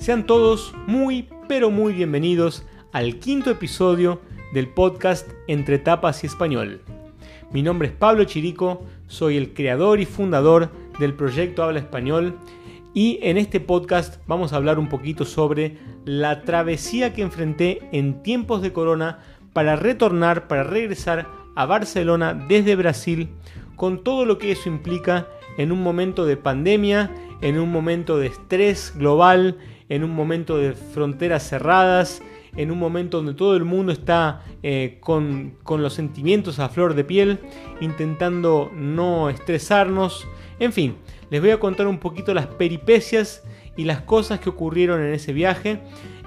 Sean todos muy, pero muy bienvenidos al quinto episodio del podcast Entre Tapas y Español. Mi nombre es Pablo Chirico, soy el creador y fundador del proyecto Habla Español y en este podcast vamos a hablar un poquito sobre la travesía que enfrenté en tiempos de corona para retornar, para regresar a Barcelona desde Brasil con todo lo que eso implica en un momento de pandemia, en un momento de estrés global, en un momento de fronteras cerradas, en un momento donde todo el mundo está eh, con, con los sentimientos a flor de piel, intentando no estresarnos. En fin, les voy a contar un poquito las peripecias y las cosas que ocurrieron en ese viaje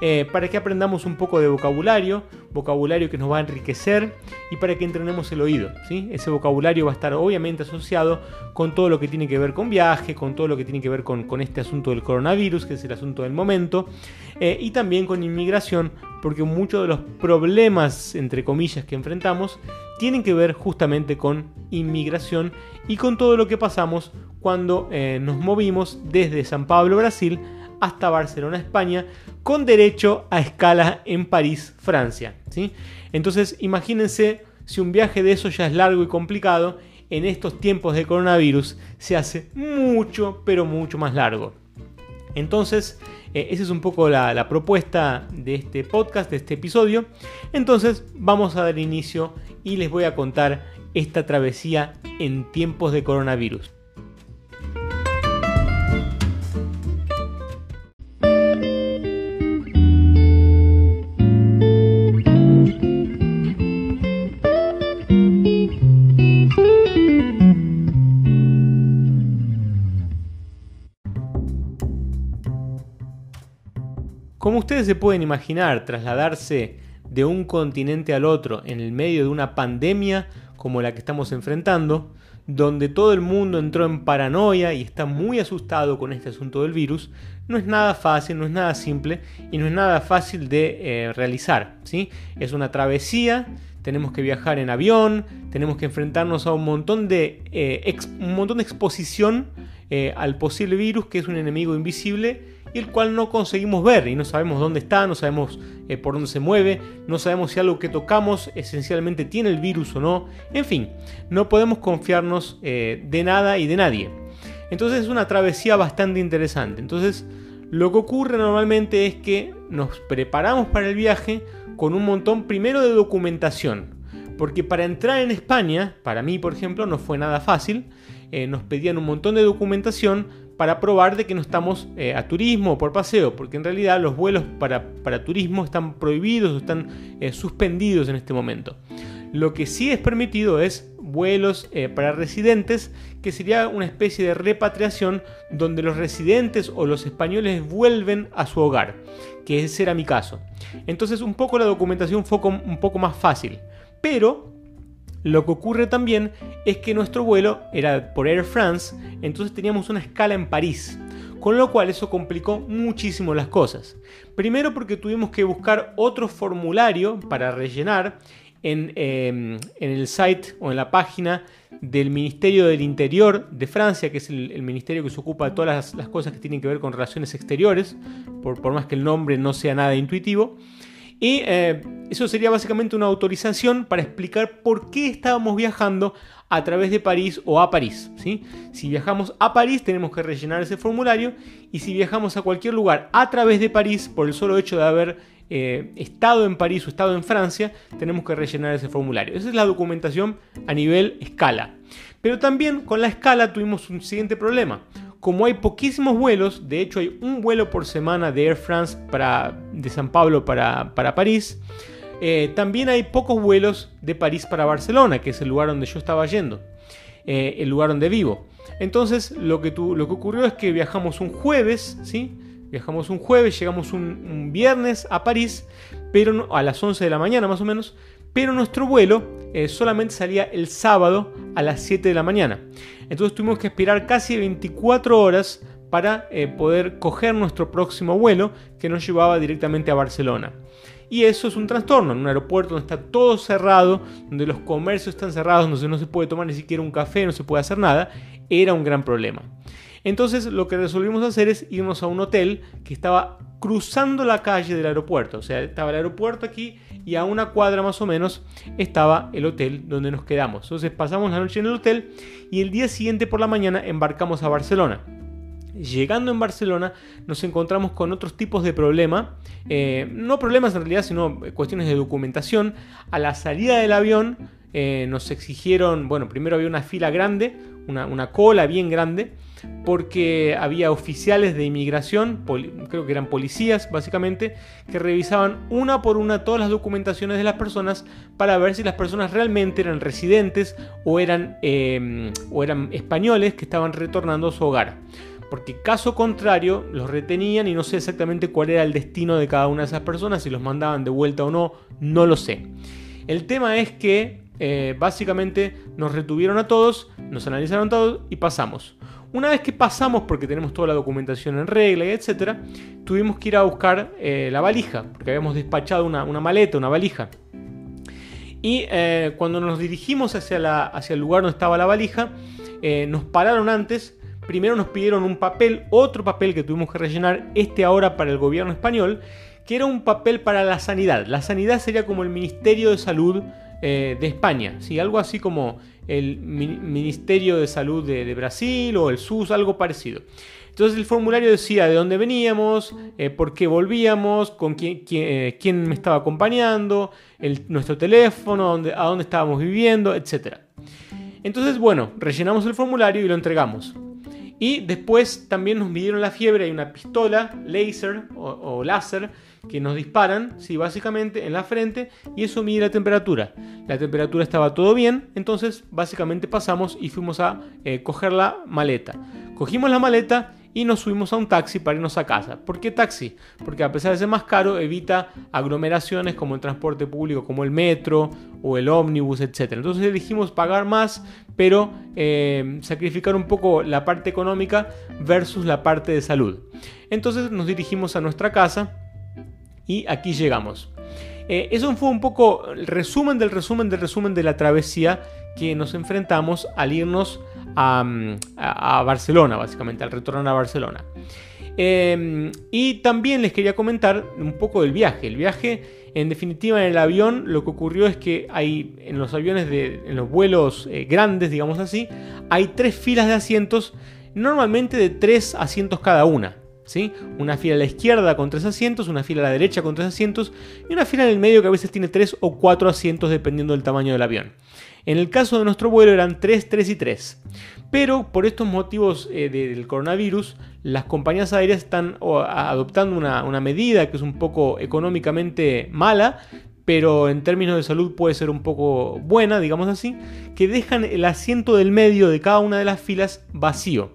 eh, para que aprendamos un poco de vocabulario, vocabulario que nos va a enriquecer y para que entrenemos el oído. ¿sí? Ese vocabulario va a estar obviamente asociado con todo lo que tiene que ver con viaje, con todo lo que tiene que ver con, este asunto del coronavirus, que es el asunto del momento, eh, y también con inmigración, porque muchos de los problemas, entre comillas, que enfrentamos tienen que ver justamente con inmigración y con todo lo que pasamos cuando eh, nos movimos desde San Pablo, Brasil, hasta Barcelona, España, con derecho a escala en París, Francia. ¿sí? Entonces, imagínense si un viaje de eso ya es largo y complicado, en estos tiempos de coronavirus se hace mucho, pero mucho más largo. Entonces, eh, esa es un poco la, la, propuesta de este podcast, de este episodio. Entonces, vamos a dar inicio y les voy a contar esta travesía en tiempos de coronavirus. Como ustedes se pueden imaginar, trasladarse de un continente al otro en el medio de una pandemia como la que estamos enfrentando, donde todo el mundo entró en paranoia y está muy asustado con este asunto del virus, no es nada fácil, no es nada simple y no es nada fácil de eh, realizar. ¿sí? Es una travesía, tenemos que viajar en avión, tenemos que enfrentarnos a un montón de, eh, un montón de exposición eh, al posible virus que es un enemigo invisible y el cual no conseguimos ver y no sabemos dónde está, no sabemos eh, por dónde se mueve, no sabemos si algo que tocamos esencialmente tiene el virus o no, en fin, no podemos confiarnos eh, de nada y de nadie. Entonces es una travesía bastante interesante. Entonces lo que ocurre normalmente es que nos preparamos para el viaje con un montón primero de documentación. Porque para entrar en España, para mí por ejemplo, no fue nada fácil. Eh, nos pedían un montón de documentación para probar de que no estamos eh, a turismo o por paseo, porque en realidad los vuelos para, turismo están prohibidos o están eh, suspendidos en este momento. Lo que sí es permitido es vuelos eh, para residentes, que sería una especie de repatriación donde los residentes o los españoles vuelven a su hogar, que ese era mi caso. Entonces un poco la documentación fue un poco más fácil, pero lo que ocurre también es que nuestro vuelo era por Air France, entonces teníamos una escala en París, con lo cual eso complicó muchísimo las cosas. Primero porque tuvimos que buscar otro formulario para rellenar en, em, el site o en la página del Ministerio del Interior de Francia, que es el, ministerio que se ocupa de todas las, cosas que tienen que ver con relaciones exteriores, por más que el nombre no sea nada intuitivo. Y eh, eso sería básicamente una autorización para explicar por qué estábamos viajando a través de París o a París. ¿sí? Si viajamos a París tenemos que rellenar ese formulario y si viajamos a cualquier lugar a través de París por el solo hecho de haber eh, estado en París o estado en Francia, tenemos que rellenar ese formulario. Esa es la documentación a nivel escala. Pero también con la escala tuvimos un siguiente problema como hay poquísimos vuelos, de hecho hay un vuelo por semana de Air France para, de San Pablo para, París, eh, también hay pocos vuelos de París para Barcelona, que es el lugar donde yo estaba yendo, eh, el lugar donde vivo. Entonces lo que, lo que ocurrió es que viajamos un jueves, ¿sí? Viajamos un jueves, llegamos un, viernes a París, pero a las 11 de la mañana más o menos, pero nuestro vuelo eh, solamente salía el sábado a las 7 de la mañana. Entonces tuvimos que esperar casi 24 horas para eh, poder coger nuestro próximo vuelo que nos llevaba directamente a Barcelona. Y eso es un trastorno en un aeropuerto donde está todo cerrado, donde los comercios están cerrados, donde no se puede tomar ni siquiera un café, no se puede hacer nada, era un gran problema. Entonces lo que resolvimos hacer es irnos a un hotel que estaba cruzando la calle del aeropuerto. O sea, estaba el aeropuerto aquí y a una cuadra más o menos estaba el hotel donde nos quedamos. Entonces pasamos la noche en el hotel y el día siguiente por la mañana embarcamos a Barcelona. Llegando en Barcelona nos encontramos con otros tipos de problemas, eh, no problemas en realidad, sino cuestiones de documentación. A la salida del avión eh, nos exigieron, bueno, primero había una fila grande, una, cola bien grande, porque había oficiales de inmigración, creo que eran policías básicamente, que revisaban una por una todas las documentaciones de las personas para ver si las personas realmente eran residentes o eran, eh, o eran españoles que estaban retornando a su hogar porque caso contrario los retenían y no sé exactamente cuál era el destino de cada una de esas personas, si los mandaban de vuelta o no, no lo sé. El tema es que eh, básicamente nos retuvieron a todos, nos analizaron todos y pasamos. Una vez que pasamos, porque tenemos toda la documentación en regla etcétera, tuvimos que ir a buscar eh, la valija, porque habíamos despachado una, maleta, una valija. Y eh, cuando nos dirigimos hacia, la, hacia el lugar donde estaba la valija, nos pararon antes Primero nos pidieron un papel, otro papel que tuvimos que rellenar, este ahora para el gobierno español, que era un papel para la sanidad. La sanidad sería como el Ministerio de Salud eh, de España, ¿sí? algo así como el Ministerio de Salud de, Brasil o el SUS, algo parecido. Entonces el formulario decía de dónde veníamos, eh, por qué volvíamos, con quién, eh, quién, me estaba acompañando, nuestro teléfono, dónde, a dónde estábamos viviendo, etc. Entonces, bueno, rellenamos el formulario y lo entregamos. Y después también nos midieron la fiebre, hay una pistola laser o, láser que nos disparan, sí, básicamente en la frente y eso mide la temperatura. La temperatura estaba todo bien, entonces básicamente pasamos y fuimos a eh, coger la maleta. Cogimos la maleta y nos subimos a un taxi para irnos a casa. ¿Por qué taxi? Porque a pesar de ser más caro, evita aglomeraciones como el transporte público, como el metro o el ómnibus, etc. Entonces elegimos pagar más, pero eh, sacrificar un poco la parte económica versus la parte de salud. Entonces nos dirigimos a nuestra casa y aquí llegamos. Eh, eso fue un poco el resumen del resumen del resumen de la travesía que nos enfrentamos al irnos a, Barcelona, básicamente, al retornar a Barcelona. Em, y también les quería comentar un poco del viaje. El viaje, en definitiva, en el avión, lo que ocurrió es que hay en los aviones, de, en los vuelos eh, grandes, digamos así, hay tres filas de asientos, normalmente de tres asientos cada una. Una fila a la izquierda con tres asientos, una fila a la derecha con tres asientos y una fila en el medio que a veces tiene tres o cuatro asientos dependiendo del tamaño del avión. En el caso de nuestro vuelo eran 3, 3 y 3. Pero por estos motivos eh, del coronavirus, las compañías aéreas están adoptando una medida que es un poco económicamente mala, pero en términos de salud puede ser un poco buena, digamos así, que dejan el asiento del medio de cada una de las filas vacío.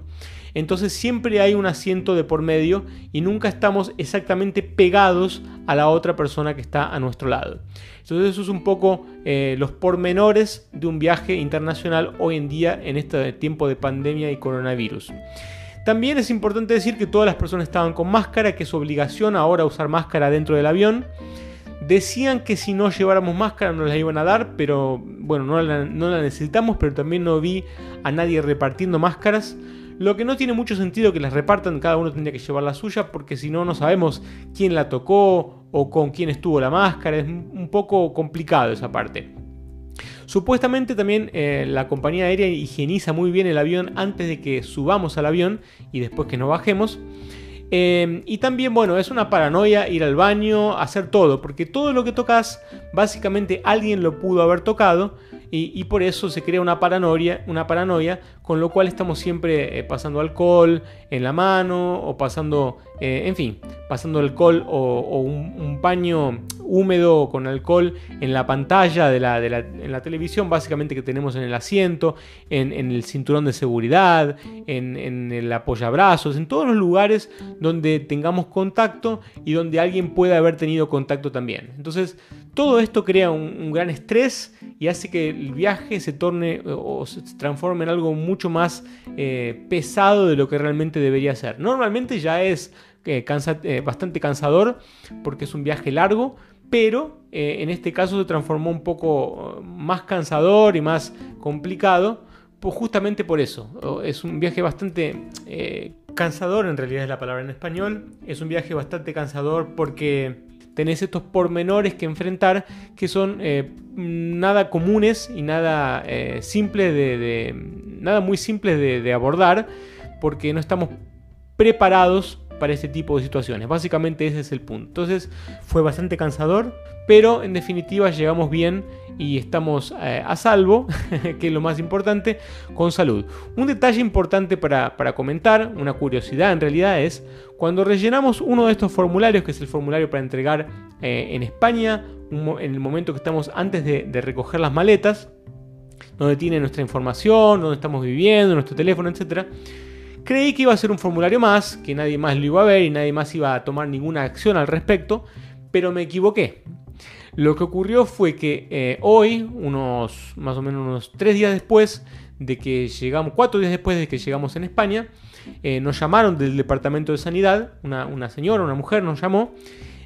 Entonces siempre hay un asiento de por medio y nunca estamos exactamente pegados a la otra persona que está a nuestro lado. Entonces eso es un poco eh, los pormenores de un viaje internacional hoy en día en este tiempo de pandemia y coronavirus. También es importante decir que todas las personas estaban con máscara, que es obligación ahora usar máscara dentro del avión. Decían que si no lleváramos máscara nos la iban a dar, pero bueno, no no la necesitamos, pero también no vi a nadie repartiendo máscaras. Lo que no tiene mucho sentido que las repartan, cada uno tendría que llevar la suya, porque si no, no sabemos quién la tocó o con quién estuvo la máscara. Es un poco complicado esa parte. Supuestamente también eh, la compañía aérea higieniza muy bien el avión antes de que subamos al avión y después que nos bajemos. Eh, y también, bueno, es una paranoia ir al baño, hacer todo, porque todo lo que tocas, básicamente alguien lo pudo haber tocado y, por eso se crea una paranoia, una paranoia, con lo cual estamos siempre eh, pasando alcohol en la mano o pasando, eh, en fin, pasando alcohol o, un, paño húmedo con alcohol en la pantalla de la, en la televisión, básicamente que tenemos en el asiento, en, el cinturón de seguridad, en, en el apoyabrazos, en todos los lugares donde tengamos contacto y donde alguien pueda haber tenido contacto también. Entonces, todo esto crea un, gran estrés y hace que el viaje se torne o se transforme en algo mucho más eh, pesado de lo que realmente debería ser. Normalmente ya es eh, eh, bastante cansador porque es un viaje largo, pero en este caso se transformó un poco más cansador y más complicado pues justamente por eso. Es un viaje bastante eh, cansador, en realidad es la palabra en español. Es un viaje bastante cansador porque tenés estos pormenores que enfrentar que son eh, nada comunes y nada eh, simples de, nada muy simples de abordar porque no estamos preparados para este tipo de situaciones. Básicamente ese es el punto. Entonces fue bastante cansador, pero en definitiva llegamos bien y estamos eh, a salvo, que es lo más importante, con salud. Un detalle importante para, comentar, una curiosidad en realidad es, cuando rellenamos uno de estos formularios, que es el formulario para entregar eh, en España, en el momento que estamos antes de, de recoger las maletas, donde tiene nuestra información, donde estamos viviendo, nuestro teléfono, etc., Creí que iba a ser un formulario más, que nadie más lo iba a ver y nadie más iba a tomar ninguna acción al respecto, pero me equivoqué. Lo que ocurrió fue que eh, hoy, unos más o menos unos tres días después de que llegamos, cuatro días después de que llegamos en España, eh, nos llamaron del Departamento de Sanidad, una, señora, una mujer nos llamó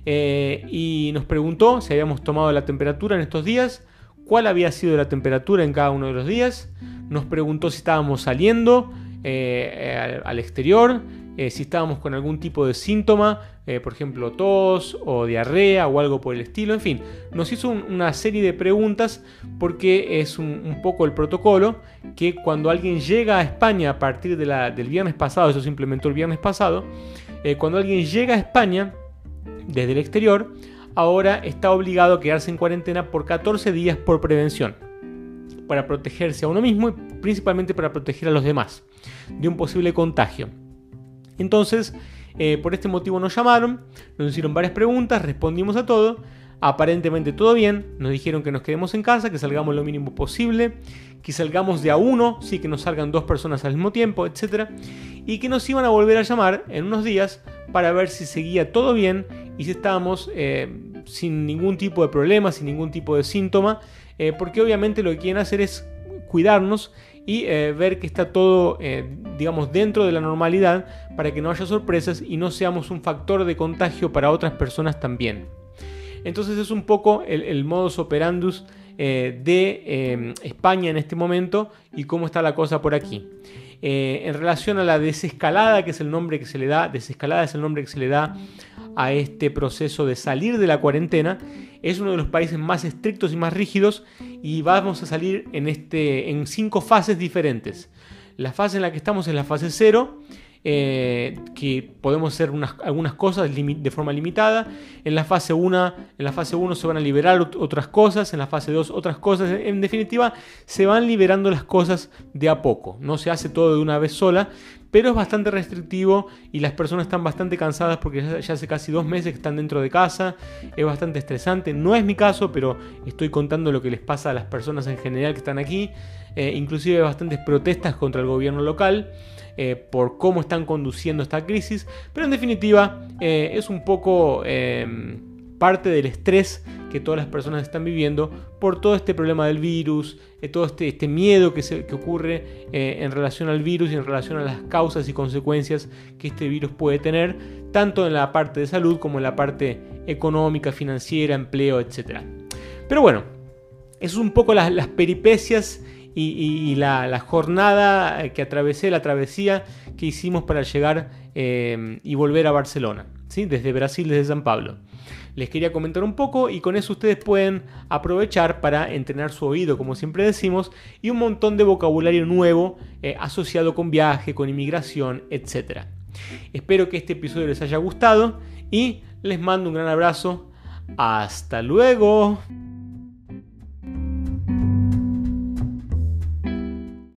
eh, y nos preguntó si habíamos tomado la temperatura en estos días, cuál había sido la temperatura en cada uno de los días, nos preguntó si estábamos saliendo, eh, al, exterior, eh, si estábamos con algún tipo de síntoma, eh, por ejemplo tos o diarrea o algo por el estilo, en fin, nos hizo una serie de preguntas porque es un, poco el protocolo que cuando alguien llega a España a partir del viernes pasado, eso se implementó el viernes pasado, cuando alguien llega a España desde el exterior, ahora está obligado a quedarse en cuarentena por 14 días por prevención para protegerse a uno mismo y principalmente para proteger a los demás de un posible contagio. Entonces, eh, por este motivo nos llamaron, nos hicieron varias preguntas, respondimos a todo, aparentemente todo bien, nos dijeron que nos quedemos en casa, que salgamos lo mínimo posible, que salgamos de a uno, sí que nos salgan dos personas al mismo tiempo, etc. Y que nos iban a volver a llamar en unos días para ver si seguía todo bien y si estábamos eh, sin ningún tipo de problema, sin ningún tipo de síntoma eh, porque obviamente lo que quieren hacer es cuidarnos y eh, ver que está todo, eh, digamos, dentro de la normalidad para que no haya sorpresas y no seamos un factor de contagio para otras personas también. Entonces es un poco el, modus operandus de España en este momento y cómo está la cosa por aquí. en relación a la desescalada, que es el nombre que se le da, desescalada es el nombre que se le da a este proceso de salir de la cuarentena, es uno de los países más estrictos y más rígidos y vamos a salir en, este, en cinco fases diferentes. La fase en la que estamos es la fase 0, eh, que podemos hacer algunas cosas de forma limitada. En la fase 1 en la fase 1 se van a liberar otras cosas, en la fase 2 otras cosas. En definitiva, se van liberando las cosas de a poco. No se hace todo de una vez sola, pero es bastante restrictivo y las personas están bastante cansadas porque ya, hace casi dos meses que están dentro de casa, es bastante estresante, no es mi caso, pero estoy contando lo que les pasa a las personas en general que están aquí, eh, inclusive hay bastantes protestas contra el gobierno local. Eh, por cómo están conduciendo esta crisis, pero en definitiva eh, es un poco parte del estrés que todas las personas están viviendo por todo este problema del virus, eh, todo este, este, miedo que, que ocurre eh, en relación al virus y en relación a las causas y consecuencias que este virus puede tener, tanto en la parte de salud como en la parte económica, financiera, empleo, etc. Pero bueno, es un poco las, peripecias y, la, jornada que atravesé, la travesía que hicimos para llegar eh, y volver a Barcelona, ¿sí? desde Brasil, desde San Pablo les quería comentar un poco y con eso ustedes pueden aprovechar para entrenar su oído, como siempre decimos, y un montón de vocabulario nuevo eh, asociado con viaje, con inmigración, etc. Espero que este episodio les haya gustado y les mando un gran abrazo. Hasta luego.